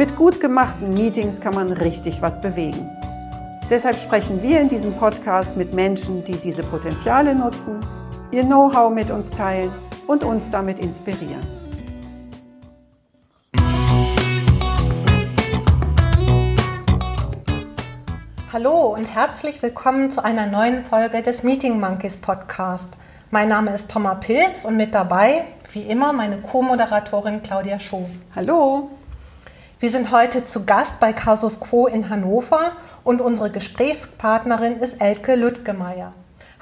Mit gut gemachten Meetings kann man richtig was bewegen. Deshalb sprechen wir in diesem Podcast mit Menschen, die diese Potenziale nutzen, ihr Know-how mit uns teilen und uns damit inspirieren. Hallo und herzlich willkommen zu einer neuen Folge des Meeting Monkeys Podcast. Mein Name ist Thomas Pilz und mit dabei, wie immer, meine Co-Moderatorin Claudia Schuh. Hallo! Wir sind heute zu Gast bei Casus Quo in Hannover und unsere Gesprächspartnerin ist Elke Lüttgemeier.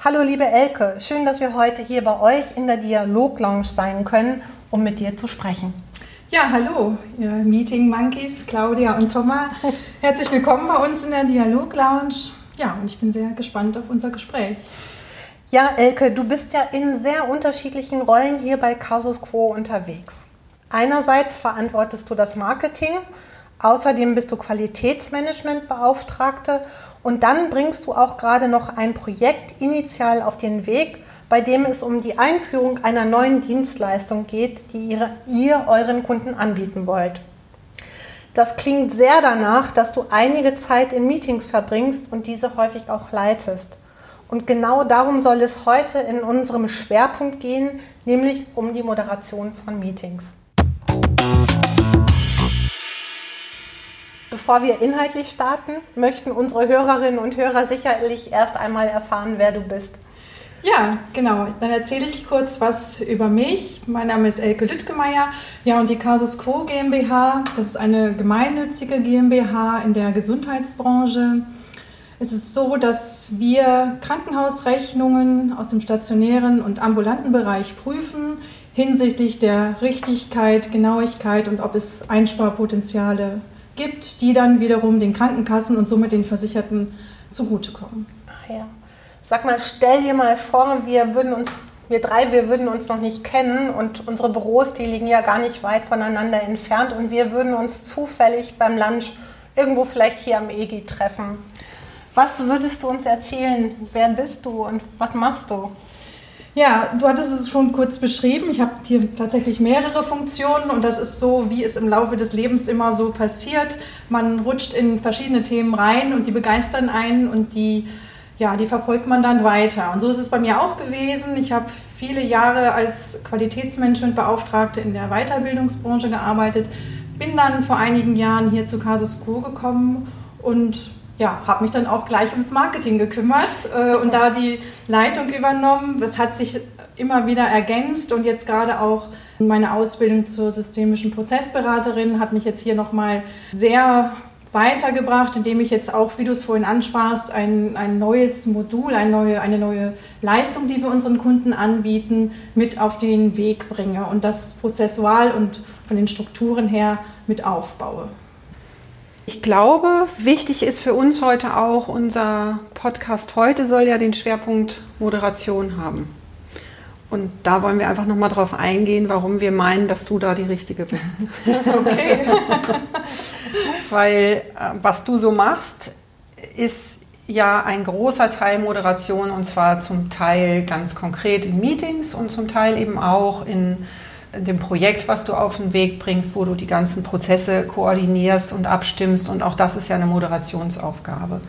Hallo liebe Elke, schön, dass wir heute hier bei euch in der Dialog Lounge sein können, um mit dir zu sprechen. Ja, hallo, ihr Meeting Monkeys, Claudia und Thomas. Herzlich willkommen bei uns in der Dialog Lounge. Ja, und ich bin sehr gespannt auf unser Gespräch. Ja, Elke, du bist ja in sehr unterschiedlichen Rollen hier bei Casus Quo unterwegs. Einerseits verantwortest du das Marketing, außerdem bist du Qualitätsmanagementbeauftragte und dann bringst du auch gerade noch ein Projekt initial auf den Weg, bei dem es um die Einführung einer neuen Dienstleistung geht, die ihr, ihr euren Kunden anbieten wollt. Das klingt sehr danach, dass du einige Zeit in Meetings verbringst und diese häufig auch leitest. Und genau darum soll es heute in unserem Schwerpunkt gehen, nämlich um die Moderation von Meetings. Bevor wir inhaltlich starten, möchten unsere Hörerinnen und Hörer sicherlich erst einmal erfahren, wer du bist. Ja, genau. Dann erzähle ich kurz was über mich. Mein Name ist Elke Lüttgemeier. Ja, und die Casus Quo GmbH, das ist eine gemeinnützige GmbH in der Gesundheitsbranche. Es ist so, dass wir Krankenhausrechnungen aus dem stationären und ambulanten Bereich prüfen hinsichtlich der Richtigkeit, Genauigkeit und ob es Einsparpotenziale gibt, die dann wiederum den Krankenkassen und somit den Versicherten zugutekommen. Ach ja. Sag mal, stell dir mal vor, wir würden uns, wir drei, wir würden uns noch nicht kennen und unsere Büros, die liegen ja gar nicht weit voneinander entfernt und wir würden uns zufällig beim Lunch irgendwo vielleicht hier am EGI treffen. Was würdest du uns erzählen? Wer bist du und was machst du? Ja, du hattest es schon kurz beschrieben. Ich habe hier tatsächlich mehrere Funktionen und das ist so, wie es im Laufe des Lebens immer so passiert. Man rutscht in verschiedene Themen rein und die begeistern einen und die, ja, die verfolgt man dann weiter. Und so ist es bei mir auch gewesen. Ich habe viele Jahre als Qualitätsmanagementbeauftragte in der Weiterbildungsbranche gearbeitet, bin dann vor einigen Jahren hier zu Casus Quo gekommen und ja, habe mich dann auch gleich ums Marketing gekümmert äh, und da die Leitung übernommen. Das hat sich immer wieder ergänzt und jetzt gerade auch meine Ausbildung zur systemischen Prozessberaterin hat mich jetzt hier nochmal sehr weitergebracht, indem ich jetzt auch, wie du es vorhin ansparst, ein, ein neues Modul, eine neue, eine neue Leistung, die wir unseren Kunden anbieten, mit auf den Weg bringe und das prozessual und von den Strukturen her mit aufbaue. Ich glaube, wichtig ist für uns heute auch, unser Podcast heute soll ja den Schwerpunkt Moderation haben. Und da wollen wir einfach nochmal drauf eingehen, warum wir meinen, dass du da die Richtige bist. Okay. Weil äh, was du so machst, ist ja ein großer Teil Moderation und zwar zum Teil ganz konkret in Meetings und zum Teil eben auch in dem Projekt, was du auf den Weg bringst, wo du die ganzen Prozesse koordinierst und abstimmst. Und auch das ist ja eine Moderationsaufgabe.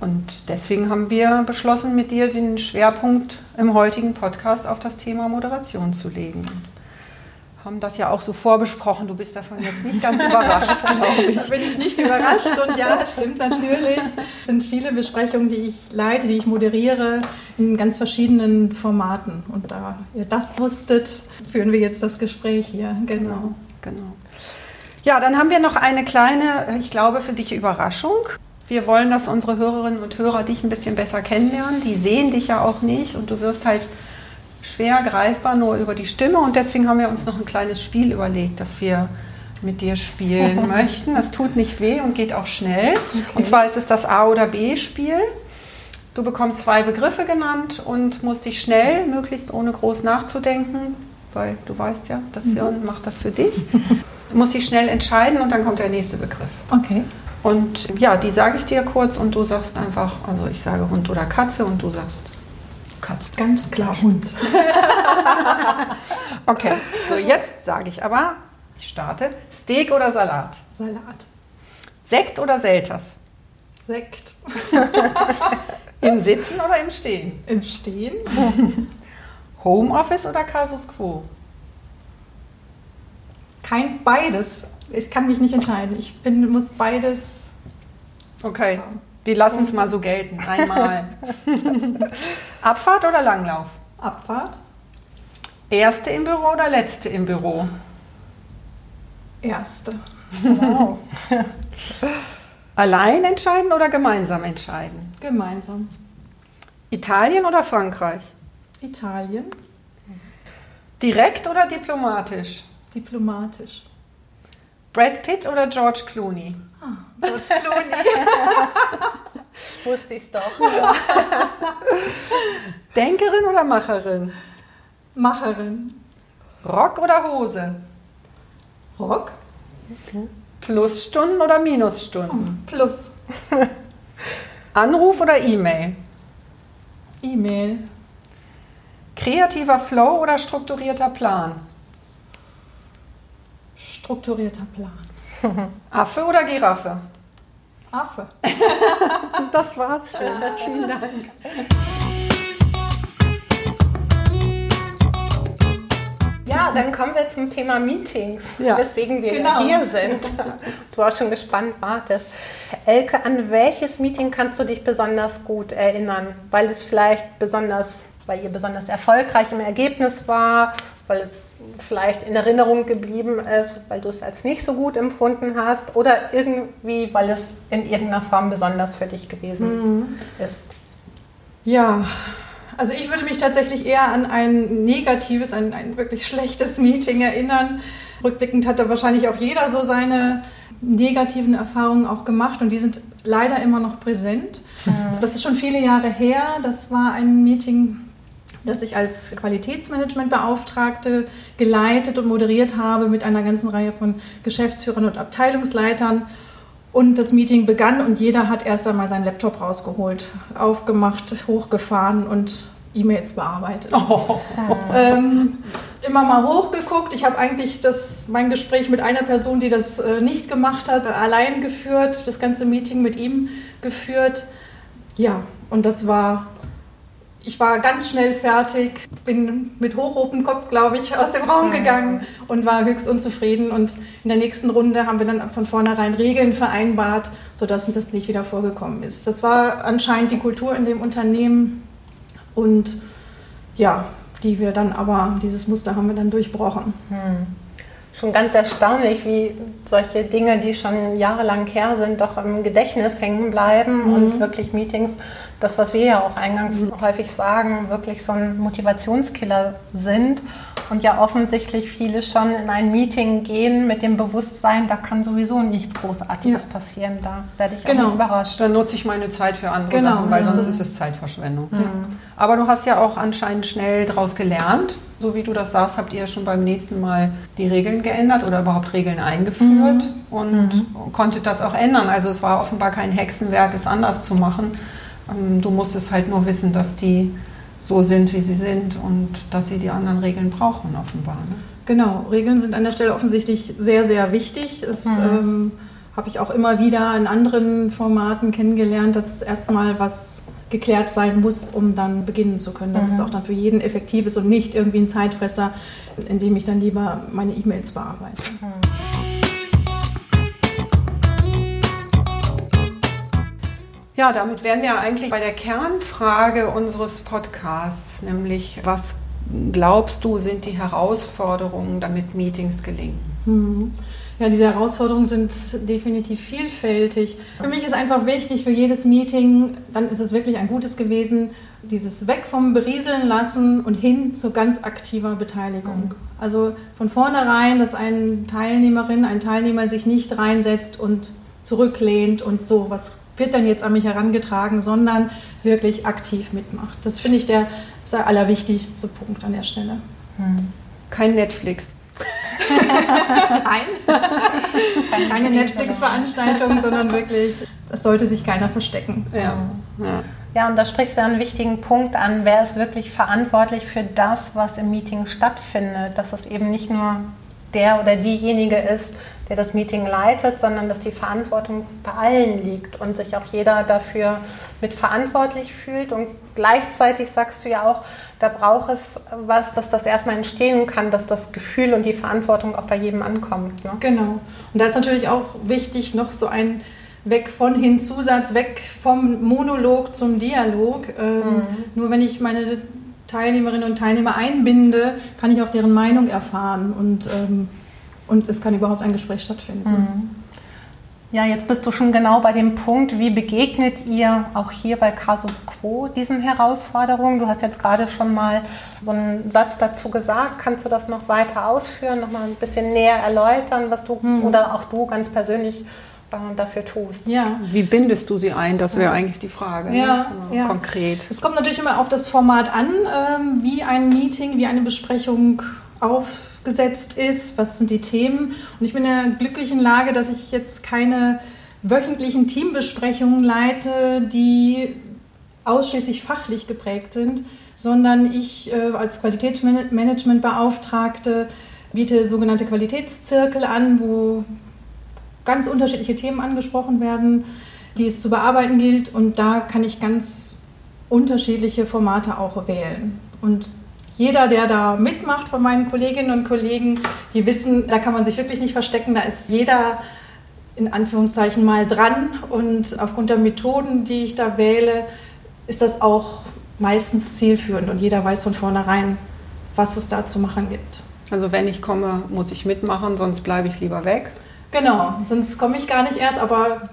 Und deswegen haben wir beschlossen, mit dir den Schwerpunkt im heutigen Podcast auf das Thema Moderation zu legen haben das ja auch so vorbesprochen. Du bist davon jetzt nicht ganz überrascht, glaube ich. Da bin ich nicht überrascht und ja, stimmt natürlich. Es sind viele Besprechungen, die ich leite, die ich moderiere, in ganz verschiedenen Formaten. Und da ihr das wusstet, führen wir jetzt das Gespräch hier. Genau. genau. Ja, dann haben wir noch eine kleine, ich glaube, für dich Überraschung. Wir wollen, dass unsere Hörerinnen und Hörer dich ein bisschen besser kennenlernen. Die sehen dich ja auch nicht und du wirst halt schwer greifbar nur über die Stimme und deswegen haben wir uns noch ein kleines Spiel überlegt, das wir mit dir spielen möchten. Das tut nicht weh und geht auch schnell. Okay. Und zwar ist es das A- oder B-Spiel. Du bekommst zwei Begriffe genannt und musst dich schnell, möglichst ohne groß nachzudenken, weil du weißt ja, das mhm. Hirn macht das für dich. Du musst dich schnell entscheiden und dann kommt der nächste Begriff. Okay. Und ja, die sage ich dir kurz und du sagst einfach, also ich sage Hund oder Katze und du sagst Katze. Ganz klar Hund. okay, so jetzt sage ich aber, ich starte, Steak oder Salat? Salat. Sekt oder Selters? Sekt. Im Sitzen oder im Stehen? Im Stehen. Homeoffice oder Casus Quo? Kein beides. Ich kann mich nicht entscheiden. Ich bin, muss beides. Okay, wir lassen es mal so gelten. Einmal. Abfahrt oder Langlauf? Abfahrt. Erste im Büro oder letzte im Büro? Erste. Wow. Allein entscheiden oder gemeinsam entscheiden? Gemeinsam. Italien oder Frankreich? Italien. Direkt oder diplomatisch? Diplomatisch. Brad Pitt oder George Clooney? George Clooney. Wusste ich es doch. Denkerin oder Macherin? Macherin. Rock oder Hose? Rock. Okay. Plusstunden oder Minusstunden? Oh, plus. Anruf oder E-Mail? E-Mail. Kreativer Flow oder strukturierter Plan? Strukturierter Plan. Affe oder Giraffe? Affe. das war's schon. Vielen Dank. Ja, dann kommen wir zum Thema Meetings, ja. weswegen wir genau. hier sind. Du auch schon gespannt wartest. Elke, an welches Meeting kannst du dich besonders gut erinnern? Weil es vielleicht besonders, weil ihr besonders erfolgreich im Ergebnis war, weil es vielleicht in Erinnerung geblieben ist, weil du es als nicht so gut empfunden hast oder irgendwie, weil es in irgendeiner Form besonders für dich gewesen mhm. ist. Ja, also ich würde mich tatsächlich eher an ein negatives, ein, ein wirklich schlechtes Meeting erinnern. Rückblickend hat da wahrscheinlich auch jeder so seine negativen Erfahrungen auch gemacht und die sind leider immer noch präsent. Mhm. Das ist schon viele Jahre her. Das war ein Meeting, das ich als Qualitätsmanagementbeauftragte geleitet und moderiert habe mit einer ganzen Reihe von Geschäftsführern und Abteilungsleitern. Und das Meeting begann und jeder hat erst einmal seinen Laptop rausgeholt, aufgemacht, hochgefahren und E-Mails bearbeitet. Oh. Ähm, immer mal hochgeguckt. Ich habe eigentlich das, mein Gespräch mit einer Person, die das äh, nicht gemacht hat, allein geführt, das ganze Meeting mit ihm geführt. Ja, und das war ich war ganz schnell fertig, bin mit hochrotem Kopf, glaube ich, aus dem Raum gegangen und war höchst unzufrieden. Und in der nächsten Runde haben wir dann von vornherein Regeln vereinbart, sodass das nicht wieder vorgekommen ist. Das war anscheinend die Kultur in dem Unternehmen und ja, die wir dann aber, dieses Muster haben wir dann durchbrochen. Hm schon ganz erstaunlich, wie solche Dinge, die schon jahrelang her sind, doch im Gedächtnis hängen bleiben mhm. und wirklich Meetings, das, was wir ja auch eingangs mhm. häufig sagen, wirklich so ein Motivationskiller sind und ja offensichtlich viele schon in ein Meeting gehen mit dem Bewusstsein, da kann sowieso nichts Großartiges ja. passieren, da werde ich genau. auch nicht überrascht. Dann nutze ich meine Zeit für andere genau. Sachen, weil sonst ist es Zeitverschwendung. Mhm. Aber du hast ja auch anscheinend schnell daraus gelernt so wie du das sagst, habt ihr schon beim nächsten Mal die Regeln geändert oder überhaupt Regeln eingeführt mhm. und mhm. konntet das auch ändern. Also es war offenbar kein Hexenwerk, es anders zu machen. Ähm, du musstest halt nur wissen, dass die so sind, wie sie sind und dass sie die anderen Regeln brauchen, offenbar. Ne? Genau, Regeln sind an der Stelle offensichtlich sehr, sehr wichtig. Das mhm. ähm, habe ich auch immer wieder in anderen Formaten kennengelernt, dass erstmal was geklärt sein muss, um dann beginnen zu können. Dass mhm. es auch dann für jeden effektiv ist und nicht irgendwie ein Zeitfresser, in dem ich dann lieber meine E-Mails bearbeite. Mhm. Ja, damit wären wir eigentlich bei der Kernfrage unseres Podcasts, nämlich was glaubst du sind die Herausforderungen, damit Meetings gelingen? Mhm. Ja, diese Herausforderungen sind definitiv vielfältig. Für mich ist einfach wichtig, für jedes Meeting, dann ist es wirklich ein gutes gewesen, dieses Weg vom Berieseln lassen und hin zu ganz aktiver Beteiligung. Mhm. Also von vornherein, dass eine Teilnehmerin, ein Teilnehmer sich nicht reinsetzt und zurücklehnt und so, was wird dann jetzt an mich herangetragen, sondern wirklich aktiv mitmacht. Das finde ich der, der allerwichtigste Punkt an der Stelle. Hm. Kein Netflix. Nein, keine Netflix-Veranstaltung, sondern wirklich, das sollte sich keiner verstecken. Ja. ja. Ja, und da sprichst du einen wichtigen Punkt an. Wer ist wirklich verantwortlich für das, was im Meeting stattfindet? Dass es eben nicht nur der oder diejenige ist, der das Meeting leitet, sondern dass die Verantwortung bei allen liegt und sich auch jeder dafür mit verantwortlich fühlt. Und gleichzeitig sagst du ja auch, da braucht es was, dass das erstmal entstehen kann, dass das Gefühl und die Verantwortung auch bei jedem ankommt. Ne? Genau. Und da ist natürlich auch wichtig, noch so ein weg von hin Zusatz, weg vom Monolog zum Dialog. Ähm, mhm. Nur wenn ich meine Teilnehmerinnen und Teilnehmer einbinde, kann ich auch deren Meinung erfahren und, ähm, und es kann überhaupt ein Gespräch stattfinden. Mhm. Ja, jetzt bist du schon genau bei dem Punkt, wie begegnet ihr auch hier bei Casus Quo diesen Herausforderungen? Du hast jetzt gerade schon mal so einen Satz dazu gesagt. Kannst du das noch weiter ausführen, noch mal ein bisschen näher erläutern, was du mhm. oder auch du ganz persönlich dafür tust. Ja. Wie bindest du sie ein? Das wäre eigentlich die Frage. Ne? Ja, ne? ja, konkret. Es kommt natürlich immer auf das Format an, ähm, wie ein Meeting, wie eine Besprechung aufgesetzt ist, was sind die Themen. Und ich bin in der glücklichen Lage, dass ich jetzt keine wöchentlichen Teambesprechungen leite, die ausschließlich fachlich geprägt sind, sondern ich äh, als Qualitätsmanagementbeauftragte biete sogenannte Qualitätszirkel an, wo ganz unterschiedliche Themen angesprochen werden, die es zu bearbeiten gilt. Und da kann ich ganz unterschiedliche Formate auch wählen. Und jeder, der da mitmacht von meinen Kolleginnen und Kollegen, die wissen, da kann man sich wirklich nicht verstecken. Da ist jeder in Anführungszeichen mal dran. Und aufgrund der Methoden, die ich da wähle, ist das auch meistens zielführend. Und jeder weiß von vornherein, was es da zu machen gibt. Also wenn ich komme, muss ich mitmachen, sonst bleibe ich lieber weg. Genau, sonst komme ich gar nicht erst, aber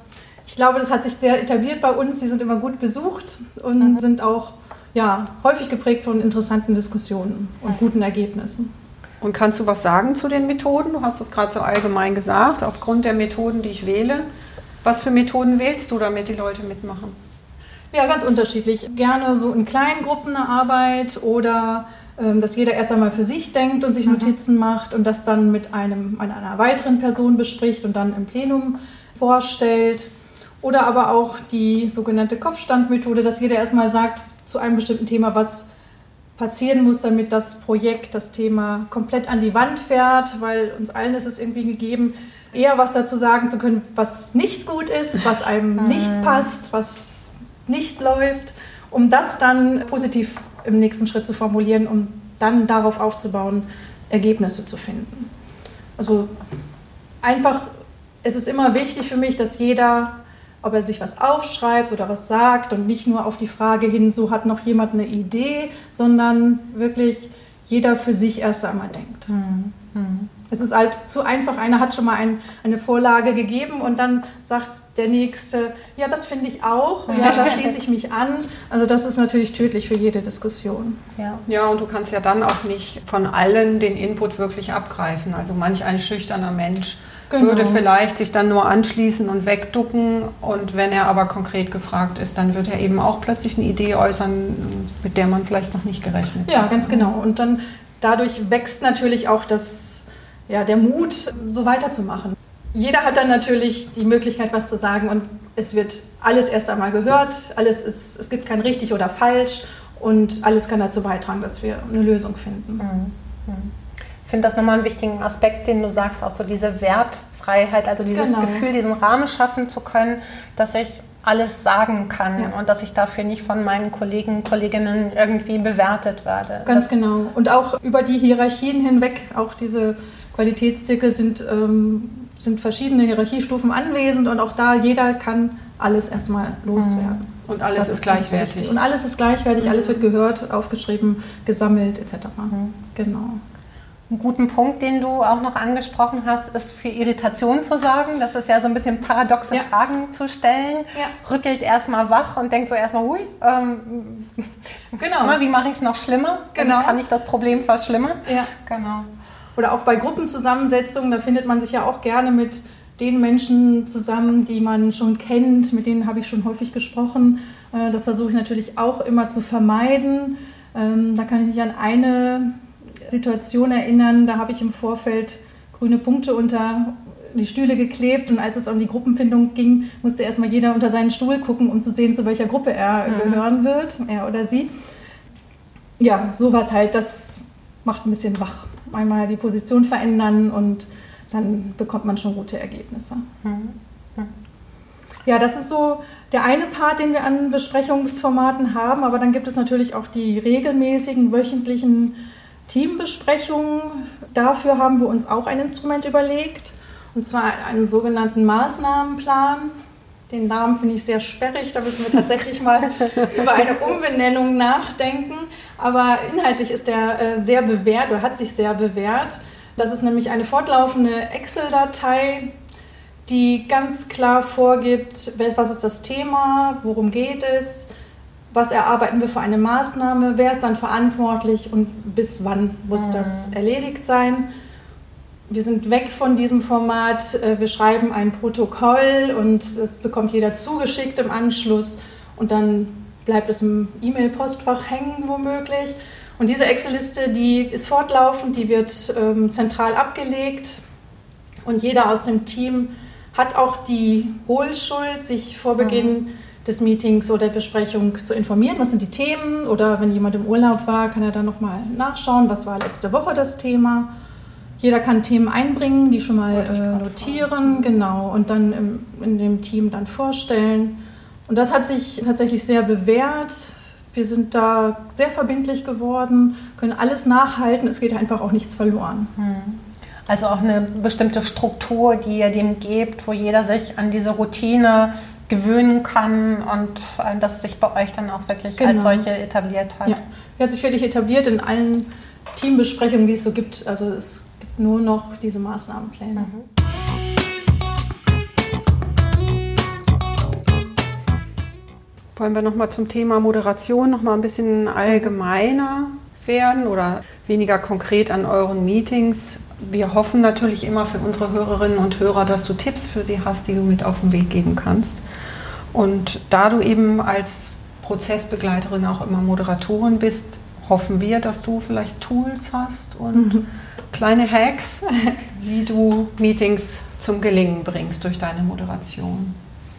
ich glaube, das hat sich sehr etabliert bei uns. Sie sind immer gut besucht und mhm. sind auch ja, häufig geprägt von interessanten Diskussionen und guten Ergebnissen. Und kannst du was sagen zu den Methoden? Du hast es gerade so allgemein gesagt, aufgrund der Methoden, die ich wähle. Was für Methoden wählst du, damit die Leute mitmachen? Ja, ganz unterschiedlich. Gerne so in kleinen Gruppen eine Arbeit oder ähm, dass jeder erst einmal für sich denkt und sich mhm. Notizen macht und das dann mit einem, einer weiteren Person bespricht und dann im Plenum vorstellt. Oder aber auch die sogenannte Kopfstandmethode, dass jeder erstmal sagt zu einem bestimmten Thema, was passieren muss, damit das Projekt, das Thema komplett an die Wand fährt, weil uns allen ist es irgendwie gegeben, eher was dazu sagen zu können, was nicht gut ist, was einem mhm. nicht passt, was nicht läuft, um das dann positiv im nächsten Schritt zu formulieren, um dann darauf aufzubauen, Ergebnisse zu finden. Also einfach, es ist immer wichtig für mich, dass jeder, ob er sich was aufschreibt oder was sagt und nicht nur auf die Frage hin, so hat noch jemand eine Idee, sondern wirklich jeder für sich erst einmal denkt. Mhm. Mhm. Es ist halt zu einfach, einer hat schon mal ein, eine Vorlage gegeben und dann sagt der Nächste, ja, das finde ich auch, ja, da schließe ich mich an. Also das ist natürlich tödlich für jede Diskussion. Ja. ja, und du kannst ja dann auch nicht von allen den Input wirklich abgreifen. Also manch ein schüchterner Mensch genau. würde vielleicht sich dann nur anschließen und wegducken und wenn er aber konkret gefragt ist, dann wird er eben auch plötzlich eine Idee äußern, mit der man vielleicht noch nicht gerechnet hat. Ja, ganz genau. Und dann dadurch wächst natürlich auch das, ja, der Mut, so weiterzumachen. Jeder hat dann natürlich die Möglichkeit, was zu sagen und es wird alles erst einmal gehört, alles ist, es gibt kein richtig oder falsch und alles kann dazu beitragen, dass wir eine Lösung finden. Mhm. Mhm. Ich finde das nochmal einen wichtigen Aspekt, den du sagst, auch so diese Wertfreiheit, also dieses genau. Gefühl, diesen Rahmen schaffen zu können, dass ich alles sagen kann ja. und dass ich dafür nicht von meinen Kollegen, Kolleginnen irgendwie bewertet werde. Ganz das genau. Und auch über die Hierarchien hinweg, auch diese Qualitätszirkel sind ähm, sind verschiedene Hierarchiestufen anwesend und auch da jeder kann alles erstmal loswerden. Mhm. Und alles ist, ist gleichwertig. Und alles ist gleichwertig, mhm. alles wird gehört, aufgeschrieben, gesammelt etc. Mhm. Genau. Einen guten Punkt, den du auch noch angesprochen hast, ist für Irritation zu sorgen. Das ist ja so ein bisschen paradoxe ja. Fragen zu stellen. Ja. Rüttelt erstmal wach und denkt so erstmal, hui, ähm, genau. wie mache ich es noch schlimmer? Genau. Kann ich das Problem verschlimmern? Ja. Genau. Oder auch bei Gruppenzusammensetzungen, da findet man sich ja auch gerne mit den Menschen zusammen, die man schon kennt, mit denen habe ich schon häufig gesprochen. Äh, das versuche ich natürlich auch immer zu vermeiden. Ähm, da kann ich mich an eine Situation erinnern, da habe ich im Vorfeld grüne Punkte unter die Stühle geklebt und als es um die Gruppenfindung ging, musste erstmal jeder unter seinen Stuhl gucken, um zu sehen, zu welcher Gruppe er mhm. gehören wird, er oder sie. Ja, sowas halt, das macht ein bisschen wach. Einmal die Position verändern und dann bekommt man schon gute Ergebnisse. Mhm. Mhm. Ja, das ist so der eine Part, den wir an Besprechungsformaten haben, aber dann gibt es natürlich auch die regelmäßigen wöchentlichen Teambesprechungen. Dafür haben wir uns auch ein Instrument überlegt, und zwar einen sogenannten Maßnahmenplan. Den Namen finde ich sehr sperrig, da müssen wir tatsächlich mal über eine Umbenennung nachdenken. Aber inhaltlich ist der äh, sehr bewährt oder hat sich sehr bewährt. Das ist nämlich eine fortlaufende Excel-Datei, die ganz klar vorgibt, was ist das Thema, worum geht es, was erarbeiten wir für eine Maßnahme, wer ist dann verantwortlich und bis wann muss mhm. das erledigt sein. Wir sind weg von diesem Format, äh, wir schreiben ein Protokoll und es bekommt jeder zugeschickt im Anschluss und dann bleibt es im E-Mail-Postfach hängen womöglich. Und diese Excel-Liste, die ist fortlaufend, die wird ähm, zentral abgelegt und jeder aus dem Team hat auch die Hohlschuld, sich vor Beginn mhm des Meetings oder der Besprechung zu informieren, was sind die Themen oder wenn jemand im Urlaub war, kann er dann nochmal nachschauen, was war letzte Woche das Thema. Jeder kann Themen einbringen, die schon mal äh, notieren, genau, und dann im, in dem Team dann vorstellen. Und das hat sich tatsächlich sehr bewährt. Wir sind da sehr verbindlich geworden, können alles nachhalten, es geht einfach auch nichts verloren. Hm. Also auch eine bestimmte Struktur, die ihr dem gebt, wo jeder sich an diese Routine gewöhnen kann und äh, das sich bei euch dann auch wirklich genau. als solche etabliert hat. Ja, die hat sich wirklich etabliert in allen Teambesprechungen, die es so gibt. Also es gibt nur noch diese Maßnahmenpläne. Mhm. Wollen wir nochmal zum Thema Moderation noch mal ein bisschen allgemeiner werden oder weniger konkret an euren Meetings? Wir hoffen natürlich immer für unsere Hörerinnen und Hörer, dass du Tipps für sie hast, die du mit auf den Weg geben kannst. Und da du eben als Prozessbegleiterin auch immer Moderatorin bist, hoffen wir, dass du vielleicht Tools hast und mhm. kleine Hacks, wie du Meetings zum Gelingen bringst durch deine Moderation.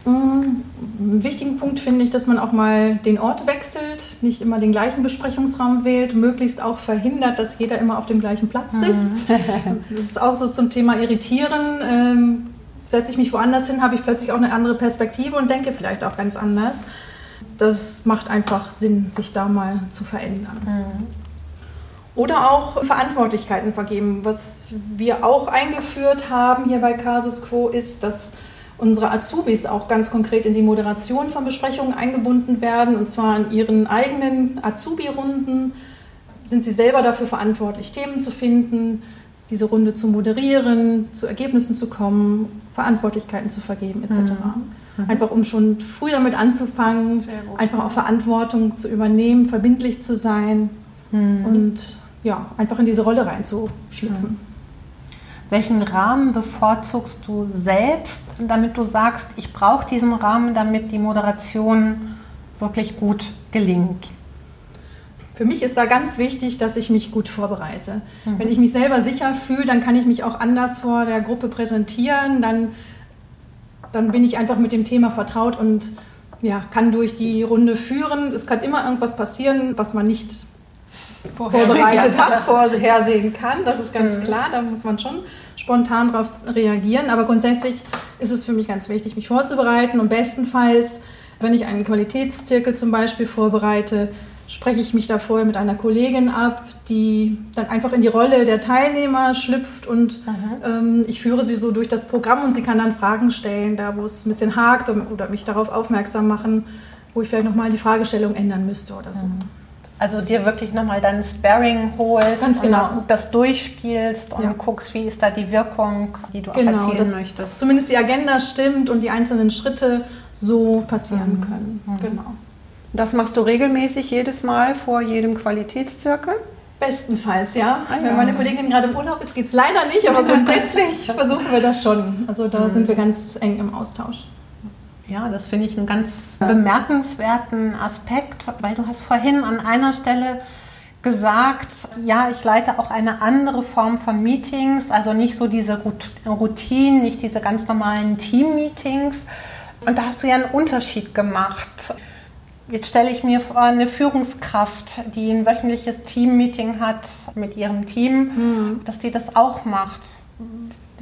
Mhm. Einen wichtigen Punkt finde ich, dass man auch mal den Ort wechselt, nicht immer den gleichen Besprechungsraum wählt, möglichst auch verhindert, dass jeder immer auf dem gleichen Platz mhm. sitzt. Das ist auch so zum Thema Irritieren. Ähm, setze ich mich woanders hin, habe ich plötzlich auch eine andere Perspektive und denke vielleicht auch ganz anders. Das macht einfach Sinn, sich da mal zu verändern. Mhm. Oder auch Verantwortlichkeiten vergeben. Was wir auch eingeführt haben hier bei Casus Quo ist, dass unsere Azubis auch ganz konkret in die Moderation von Besprechungen eingebunden werden. Und zwar in ihren eigenen Azubi-Runden sind sie selber dafür verantwortlich, Themen zu finden, diese Runde zu moderieren, zu Ergebnissen zu kommen, Verantwortlichkeiten zu vergeben etc. Mhm. mhm. Einfach um schon früh damit anzufangen, einfach auch Verantwortung zu übernehmen, verbindlich zu sein mhm. und ja, einfach in diese Rolle reinzuschlüpfen. Welchen Rahmen bevorzugst du selbst, damit du sagst, ich brauche diesen Rahmen, damit die Moderation wirklich gut gelingt? Für mich ist da ganz wichtig, dass ich mich gut vorbereite. Mhm. Wenn ich mich selber sicher fühle, dann kann ich mich auch anders vor der Gruppe präsentieren. Dann, dann bin ich einfach mit dem Thema vertraut und ja, kann durch die Runde führen. Es kann immer irgendwas passieren, was man nicht vorbereitet hat, vorhersehen kann. Das ist ganz mhm. klar. Da muss man schon spontan darauf reagieren. Aber grundsätzlich ist es für mich ganz wichtig, mich vorzubereiten und bestenfalls, wenn ich einen Qualitätszirkel zum Beispiel vorbereite, spreche ich mich da vorher mit einer Kollegin ab, die dann einfach in die Rolle der Teilnehmer schlüpft und ähm, ich führe sie so durch das Programm und sie kann dann Fragen stellen, da wo es ein bisschen hakt oder mich darauf aufmerksam machen, wo ich vielleicht nochmal die Fragestellung ändern müsste oder so. Mhm. Also dir wirklich nochmal deinen Sparring holst Ganz genau. und das durchspielst und Ja. guckst, wie ist da die Wirkung, die du Genau, erzielen möchtest. zumindest die Agenda stimmt und die einzelnen Schritte so passieren können. Genau. Das machst du regelmäßig jedes Mal vor jedem Qualitätszirkel? Bestenfalls, ja. Ah, ja. Wenn meine Kollegin gerade im Urlaub ist, geht es leider nicht, aber grundsätzlich versuchen wir das schon. Also da sind wir ganz eng im Austausch. Ja, das finde ich einen ganz bemerkenswerten Aspekt, weil du hast vorhin an einer Stelle gesagt, ja, ich leite auch eine andere Form von Meetings, also nicht so diese Routinen, nicht diese ganz normalen Team-Meetings. Und da hast du ja einen Unterschied gemacht. Jetzt stelle ich mir vor, eine Führungskraft, die ein wöchentliches Team-Meeting hat mit ihrem Team, dass die das auch macht.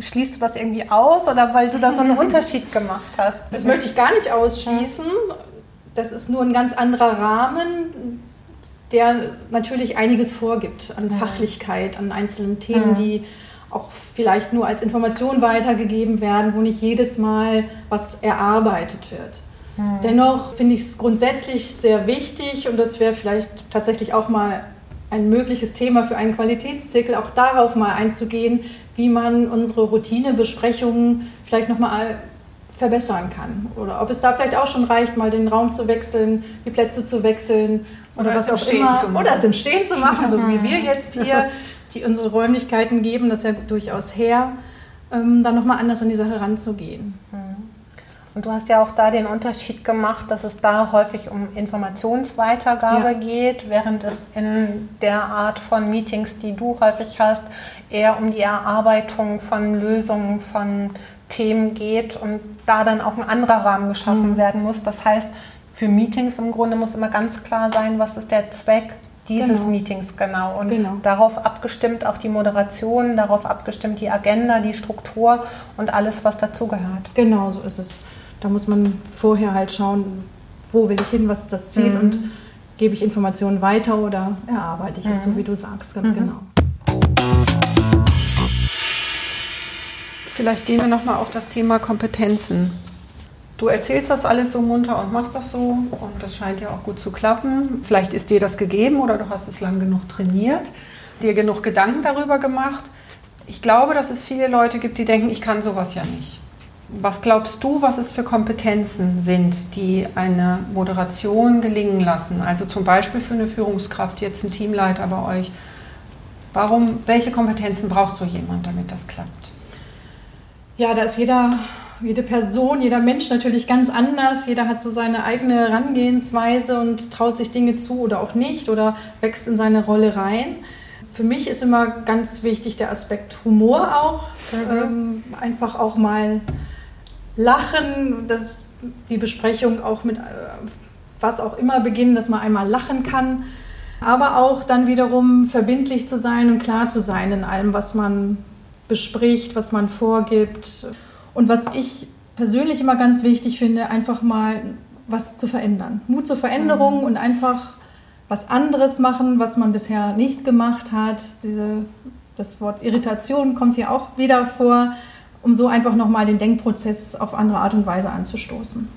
Schließt du das irgendwie aus oder weil du da so einen Unterschied gemacht hast? Das möchte ich gar nicht ausschließen. Das ist nur ein ganz anderer Rahmen, der natürlich einiges vorgibt an Fachlichkeit, an einzelnen Themen, die auch vielleicht nur als Information weitergegeben werden, wo nicht jedes Mal was erarbeitet wird. Dennoch finde ich es grundsätzlich sehr wichtig und das wäre vielleicht tatsächlich auch mal ein mögliches Thema für einen Qualitätszirkel, auch darauf mal einzugehen, wie man unsere Routinebesprechungen vielleicht nochmal verbessern kann. Oder ob es da vielleicht auch schon reicht, mal den Raum zu wechseln, die Plätze zu wechseln Oder oder, was auch Stehen immer. zu machen. Oder es im Stehen zu machen, so wie wir jetzt hier, die unsere Räumlichkeiten geben, das ja durchaus her, ähm, dann nochmal anders an die Sache ranzugehen. Und du hast ja auch da den Unterschied gemacht, dass es da häufig um Informationsweitergabe Ja. geht, während es in der Art von Meetings, die du häufig hast, eher um die Erarbeitung von Lösungen, von Themen geht und da dann auch ein anderer Rahmen geschaffen werden muss. Das heißt, für Meetings im Grunde muss immer ganz klar sein, was ist der Zweck dieses Genau. Meetings genau. Und Genau. darauf abgestimmt auch die Moderation, darauf abgestimmt die Agenda, die Struktur und alles, was dazugehört. Genau, so ist es. Da muss man vorher halt schauen, wo will ich hin, was ist das Ziel und gebe ich Informationen weiter oder erarbeite ich es, so wie du sagst, ganz genau. Vielleicht gehen wir nochmal auf das Thema Kompetenzen. Du erzählst das alles so munter und machst das so und das scheint ja auch gut zu klappen. Vielleicht ist dir das gegeben oder du hast es lang genug trainiert, dir genug Gedanken darüber gemacht. Ich glaube, dass es viele Leute gibt, die denken, ich kann sowas ja nicht. Was glaubst du, was es für Kompetenzen sind, die eine Moderation gelingen lassen? Also zum Beispiel für eine Führungskraft, jetzt ein Teamleiter bei euch. Warum, welche Kompetenzen braucht so jemand, damit das klappt? Ja, da ist jeder, jede Person, jeder Mensch natürlich ganz anders. Jeder hat so seine eigene Herangehensweise und traut sich Dinge zu oder auch nicht oder wächst in seine Rolle rein. Für mich ist immer ganz wichtig der Aspekt Humor auch. Ähm, einfach auch mal lachen, dass die Besprechung auch mit äh, was auch immer beginnen, dass man einmal lachen kann. Aber auch dann wiederum verbindlich zu sein und klar zu sein in allem, was man bespricht, was man vorgibt. Und was ich persönlich immer ganz wichtig finde, einfach mal was zu verändern. Mut zur Veränderung und einfach was anderes machen, was man bisher nicht gemacht hat. Diese, das Wort Irritation kommt hier auch wieder vor, um so einfach nochmal den Denkprozess auf andere Art und Weise anzustoßen.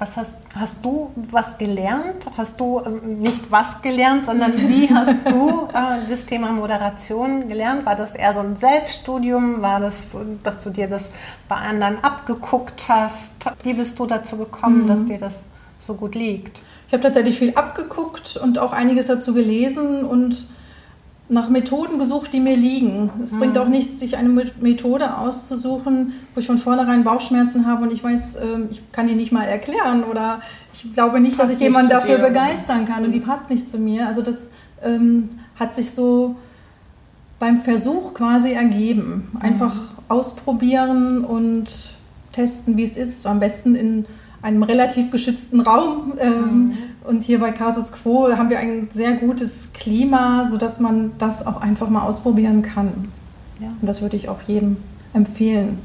Was hast, hast du was gelernt? Hast du ähm, nicht was gelernt, sondern wie hast du äh, das Thema Moderation gelernt? War das eher so ein Selbststudium? War das, dass du dir das bei anderen abgeguckt hast? Wie bist du dazu gekommen, dass dir das so gut liegt? Ich habe tatsächlich viel abgeguckt und auch einiges dazu gelesen und nach Methoden gesucht, die mir liegen. Es bringt auch nichts, sich eine Met- Methode auszusuchen, wo ich von vornherein Bauchschmerzen habe und ich weiß, ähm, ich kann die nicht mal erklären oder ich glaube nicht, dass Passt ich nicht jemanden dafür dir. begeistern kann und die passt nicht zu mir. Also das ähm, hat sich so beim Versuch quasi ergeben. Einfach ausprobieren und testen, wie es ist. Am besten in einem relativ geschützten Raum. Ähm, Und hier bei Casus Quo haben wir ein sehr gutes Klima, sodass man das auch einfach mal ausprobieren kann. Ja, und das würde ich auch jedem empfehlen.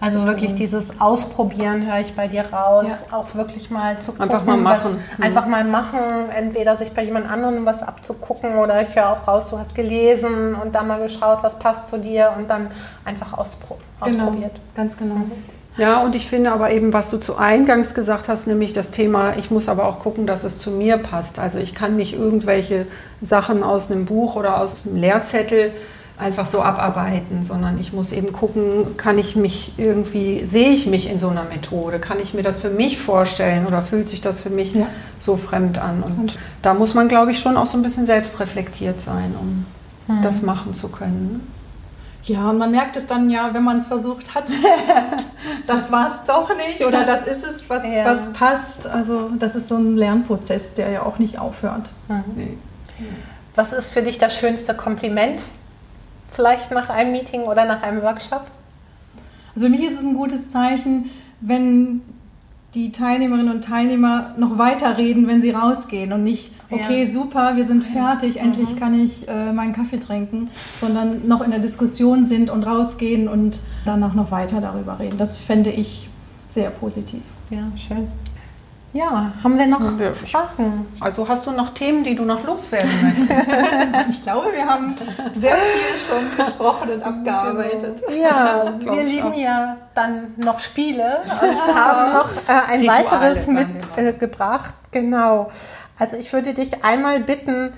Also wirklich dieses Ausprobieren höre ich bei dir raus. Auch wirklich mal zu gucken, Einfach mal was machen. Mhm. einfach mal machen. Entweder sich bei jemand anderem was abzugucken oder ich höre auch raus, du hast gelesen und dann mal geschaut, was passt zu dir und dann einfach auspro genau, ausprobiert. Ganz genau. Ja, und ich finde aber eben, was du zu Eingangs gesagt hast, nämlich das Thema, ich muss aber auch gucken, dass es zu mir passt. Also ich kann nicht irgendwelche Sachen aus einem Buch oder aus einem Lehrzettel einfach so abarbeiten, sondern ich muss eben gucken, kann ich mich irgendwie, sehe ich mich in so einer Methode, kann ich mir das für mich vorstellen oder fühlt sich das für mich ja. so fremd an? Und, Und da muss man, glaube ich, schon auch so ein bisschen selbstreflektiert sein, um mhm. das machen zu können. Ja, und man merkt es dann ja, wenn man es versucht hat, das war es doch nicht oder das ist es, was, ja. was passt. Also das ist so ein Lernprozess, der ja auch nicht aufhört. Mhm. Nee. Was ist für dich das schönste Kompliment? Vielleicht nach einem Meeting oder nach einem Workshop? Also für mich ist es ein gutes Zeichen, wenn die Teilnehmerinnen und Teilnehmer noch weiterreden, wenn sie rausgehen und nicht, okay, ja. super, wir sind fertig, endlich mhm. kann ich äh, meinen Kaffee trinken, sondern noch in der Diskussion sind und rausgehen und danach noch weiter darüber reden. Das fände ich sehr positiv. Ja, schön. Ja, haben wir noch ja, Fragen? Also hast du noch Themen, die du noch loswerden möchtest? ich glaube, wir haben sehr viel schon besprochen und abgearbeitet. Ja, wir lieben ja dann noch Spiele und haben noch äh, ein Rituale weiteres mitgebracht. Äh, genau. Also ich würde dich einmal bitten,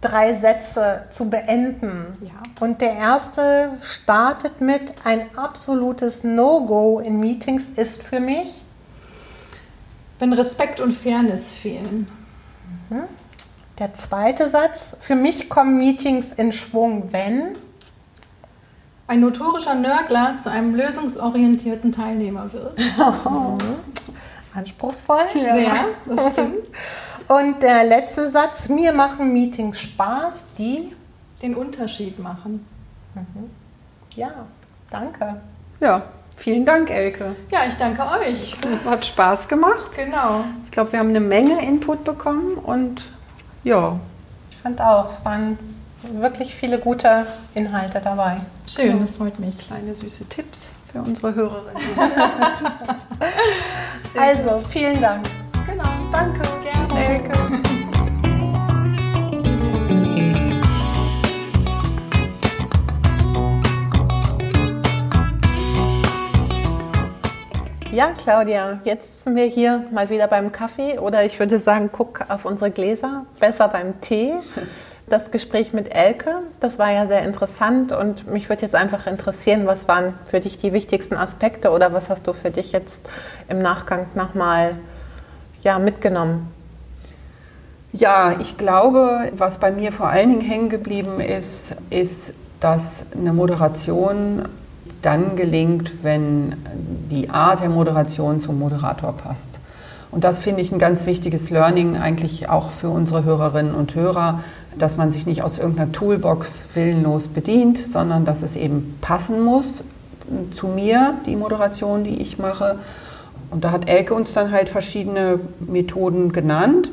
drei Sätze zu beenden. Ja. Und der erste startet mit ein absolutes No-Go in Meetings ist für mich wenn Respekt und Fairness fehlen. Mhm. Der zweite Satz, für mich kommen Meetings in Schwung, wenn ein notorischer Nörgler zu einem lösungsorientierten Teilnehmer wird. Mhm. Anspruchsvoll. Ja, Sehr, das stimmt. Und der letzte Satz, mir machen Meetings Spaß, die den Unterschied machen. Mhm. Ja, danke. Ja, Vielen Dank, Elke. Ja, ich danke euch. Hat Spaß gemacht. Genau. Ich glaube, wir haben eine Menge Input bekommen und ja. Ich fand auch, es waren wirklich viele gute Inhalte dabei. Schön, das freut mich. Kleine süße Tipps für unsere Hörerinnen. also, vielen Dank. Genau, danke. Gerne, Elke. Ja, Claudia, jetzt sind wir hier mal wieder beim Kaffee oder ich würde sagen, guck auf unsere Gläser, besser beim Tee. Das Gespräch mit Elke, das war ja sehr interessant und mich würde jetzt einfach interessieren, was waren für dich die wichtigsten Aspekte oder was hast du für dich jetzt im Nachgang nochmal ja, mitgenommen? Ja, ich glaube, was bei mir vor allen Dingen hängen geblieben ist, ist, dass eine Moderation dann gelingt, wenn die Art der Moderation zum Moderator passt. Und das finde ich ein ganz wichtiges Learning eigentlich auch für unsere Hörerinnen und Hörer, dass man sich nicht aus irgendeiner Toolbox willenlos bedient, sondern dass es eben passen muss zu mir, die Moderation, die ich mache. Und da hat Elke uns dann halt verschiedene Methoden genannt,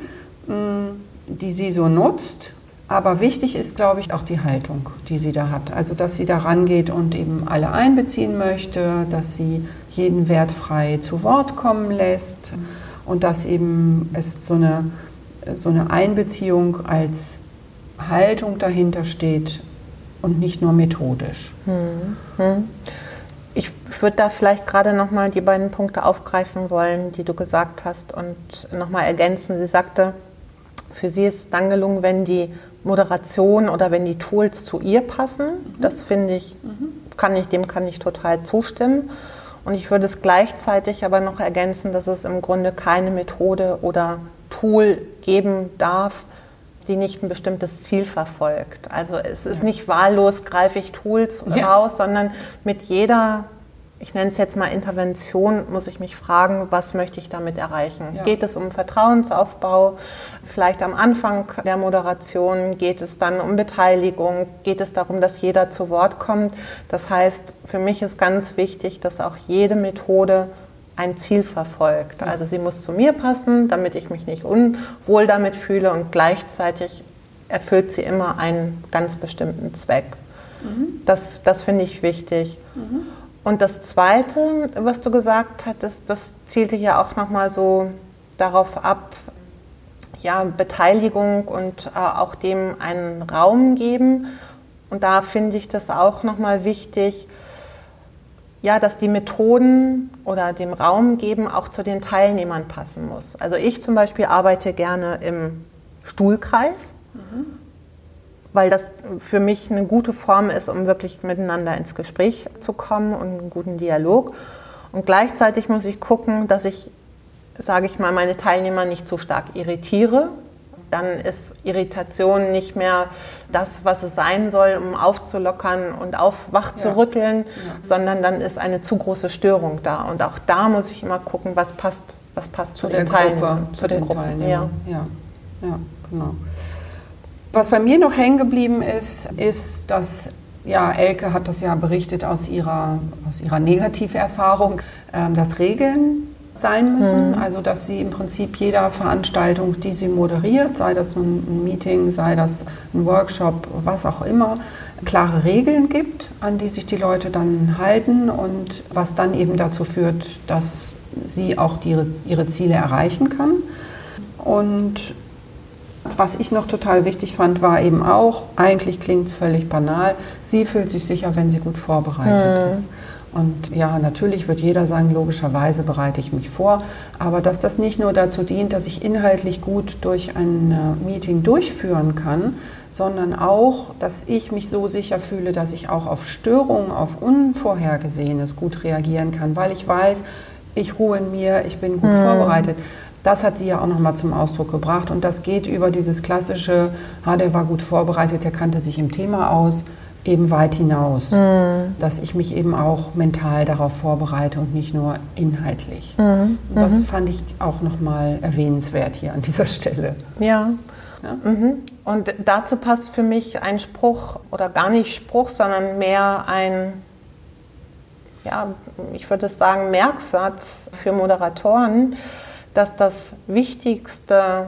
die sie so nutzt. Aber wichtig ist, glaube ich, auch die Haltung, die sie da hat. Also, dass sie da rangeht und eben alle einbeziehen möchte, dass sie jeden wertfrei zu Wort kommen lässt und dass eben es so eine, so eine Einbeziehung als Haltung dahinter steht und nicht nur methodisch. Hm. Ich würde da vielleicht gerade nochmal die beiden Punkte aufgreifen wollen, die du gesagt hast und nochmal ergänzen. Sie sagte, für sie ist dann gelungen, wenn die Moderation oder wenn die Tools zu ihr passen. Mhm. Das finde ich, kann ich, dem kann ich total zustimmen. Und ich würde es gleichzeitig aber noch ergänzen, dass es im Grunde keine Methode oder Tool geben darf, die nicht ein bestimmtes Ziel verfolgt. Also es ist nicht wahllos, greife ich Tools ja. raus, sondern mit jeder ich nenne es jetzt mal Intervention, muss ich mich fragen, was möchte ich damit erreichen? Ja. Geht es um Vertrauensaufbau? Vielleicht am Anfang der Moderation geht es dann um Beteiligung? Geht es darum, dass jeder zu Wort kommt? Das heißt, für mich ist ganz wichtig, dass auch jede Methode ein Ziel verfolgt. Also sie muss zu mir passen, damit ich mich nicht unwohl damit fühle und gleichzeitig erfüllt sie immer einen ganz bestimmten Zweck. Mhm. Das, das finde ich wichtig. Mhm. Und das Zweite, was du gesagt hattest, das zielte ja auch nochmal so darauf ab, ja, Beteiligung und äh, auch dem einen Raum geben. Und da finde ich das auch nochmal wichtig, ja, dass die Methoden oder dem Raum geben auch zu den Teilnehmern passen muss. Also ich zum Beispiel arbeite gerne im Stuhlkreis, mhm. Weil das für mich eine gute Form ist, um wirklich miteinander ins Gespräch zu kommen und einen guten Dialog. Und gleichzeitig muss ich gucken, dass ich, sage ich mal, meine Teilnehmer nicht zu stark irritiere, dann ist Irritation nicht mehr das, was es sein soll, um aufzulockern und aufwach zu rütteln, ja. sondern dann ist eine zu große Störung da. Und auch da muss ich immer gucken, was passt, was passt zu, zu den Teilnehmern. Zu, zu den, den Teilnehmern. Ja. ja. ja, genau. Was bei mir noch hängen geblieben ist, ist, dass ja, Elke hat das ja berichtet aus ihrer, aus ihrer Negativerfahrung, äh, dass Regeln sein müssen. Mhm. Also dass sie im Prinzip jeder Veranstaltung, die sie moderiert, sei das ein Meeting, sei das ein Workshop, was auch immer, klare Regeln gibt, an die sich die Leute dann halten und was dann eben dazu führt, dass sie auch die, ihre Ziele erreichen kann. Und was ich noch total wichtig fand, war eben auch, eigentlich klingt es völlig banal, sie fühlt sich sicher, wenn sie gut vorbereitet mhm. ist. Und ja, natürlich wird jeder sagen, logischerweise bereite ich mich vor, aber dass das nicht nur dazu dient, dass ich inhaltlich gut durch ein äh, Meeting durchführen kann, sondern auch, dass ich mich so sicher fühle, dass ich auch auf Störungen, auf Unvorhergesehenes gut reagieren kann, weil ich weiß, ich ruhe in mir, ich bin gut mhm. vorbereitet. Das hat sie ja auch nochmal zum Ausdruck gebracht und das geht über dieses klassische, ah, der war gut vorbereitet, der kannte sich im Thema aus eben weit hinaus, mhm. dass ich mich eben auch mental darauf vorbereite und nicht nur inhaltlich. Mhm. Das fand ich auch nochmal erwähnenswert hier an dieser Stelle. Ja. ja? Mhm. Und dazu passt für mich ein Spruch oder gar nicht Spruch, sondern mehr ein, ja, ich würde sagen, Merksatz für Moderatoren, dass das wichtigste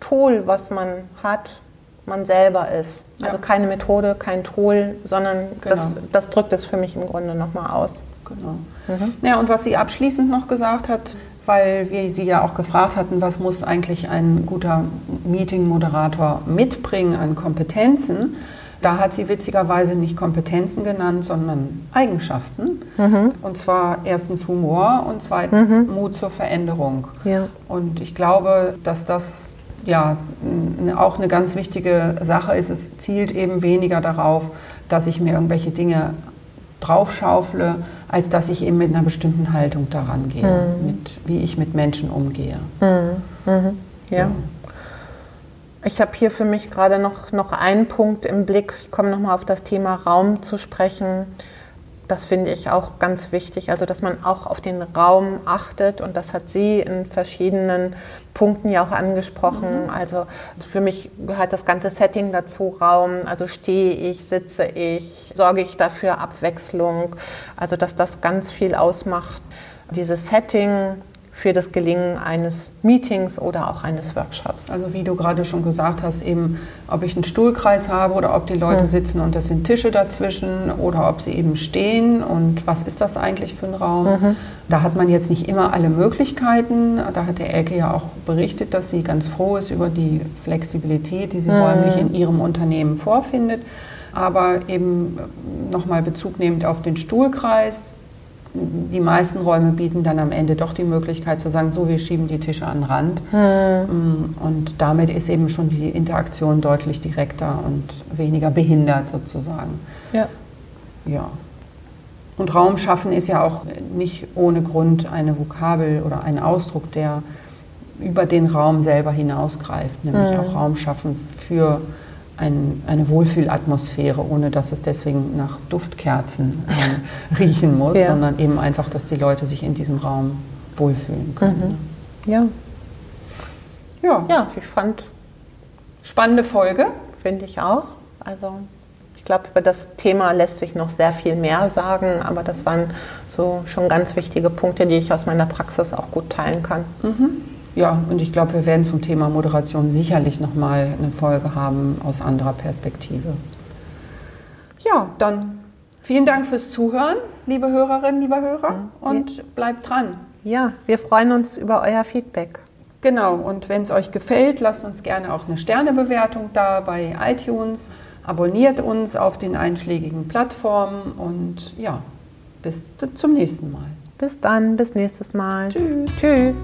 Tool, was man hat, man selber ist. Also ja. keine Methode, kein Tool, sondern genau. das, das drückt es für mich im Grunde nochmal aus. Genau. Mhm. Ja, und was sie abschließend noch gesagt hat, weil wir sie ja auch gefragt hatten, was muss eigentlich ein guter Meeting-Moderator mitbringen an Kompetenzen, da hat sie witzigerweise nicht Kompetenzen genannt, sondern Eigenschaften. Mhm. Und zwar erstens Humor und zweitens mhm. Mut zur Veränderung. Ja. Und ich glaube, dass das ja, auch eine ganz wichtige Sache ist, es zielt eben weniger darauf, dass ich mir irgendwelche Dinge draufschaufle, als dass ich eben mit einer bestimmten Haltung daran gehe, mhm. mit, wie ich mit Menschen umgehe. Mhm. Mhm. Ja. ja. Ich habe hier für mich gerade noch, noch einen Punkt im Blick. Ich komme nochmal auf das Thema Raum zu sprechen. Das finde ich auch ganz wichtig, also dass man auch auf den Raum achtet und das hat sie in verschiedenen Punkten ja auch angesprochen. Mhm. Also für mich gehört das ganze Setting dazu, Raum, also stehe ich, sitze ich, sorge ich dafür Abwechslung, also dass das ganz viel ausmacht. Dieses Setting, für das Gelingen eines Meetings oder auch eines Workshops. Also wie du gerade schon gesagt hast, eben ob ich einen Stuhlkreis habe oder ob die Leute mhm. sitzen und es sind Tische dazwischen oder ob sie eben stehen und was ist das eigentlich für ein Raum. Mhm. Da hat man jetzt nicht immer alle Möglichkeiten. Da hat der Elke ja auch berichtet, dass sie ganz froh ist über die Flexibilität, die sie mhm. räumlich in ihrem Unternehmen vorfindet. Aber eben nochmal Bezug nehmend auf den Stuhlkreis, die meisten Räume bieten dann am Ende doch die Möglichkeit zu sagen, so, wir schieben die Tische an den Rand. Hm. Und damit ist eben schon die Interaktion deutlich direkter und weniger behindert sozusagen. Ja. Ja. Und Raum schaffen ist ja auch nicht ohne Grund eine Vokabel oder ein Ausdruck, der über den Raum selber hinausgreift, nämlich mhm. auch Raum schaffen für ein, eine Wohlfühlatmosphäre, ohne dass es deswegen nach Duftkerzen äh, riechen muss, ja. sondern eben einfach, dass die Leute sich in diesem Raum wohlfühlen können. Mhm. Ja. Ja. Ja, ich fand. Spannende Folge. Finde ich auch. Also ich glaube, über das Thema lässt sich noch sehr viel mehr sagen, aber das waren so schon ganz wichtige Punkte, die ich aus meiner Praxis auch gut teilen kann. Mhm. Ja, und ich glaube, wir werden zum Thema Moderation sicherlich nochmal eine Folge haben aus anderer Perspektive. Ja, dann vielen Dank fürs Zuhören, liebe Hörerinnen, liebe Hörer, und bleibt dran. Ja, wir freuen uns über euer Feedback. Genau, und wenn es euch gefällt, lasst uns gerne auch eine Sternebewertung da bei iTunes. Abonniert uns auf den einschlägigen Plattformen und ja, bis zum nächsten Mal. Bis dann, bis nächstes Mal. Tschüss. Tschüss.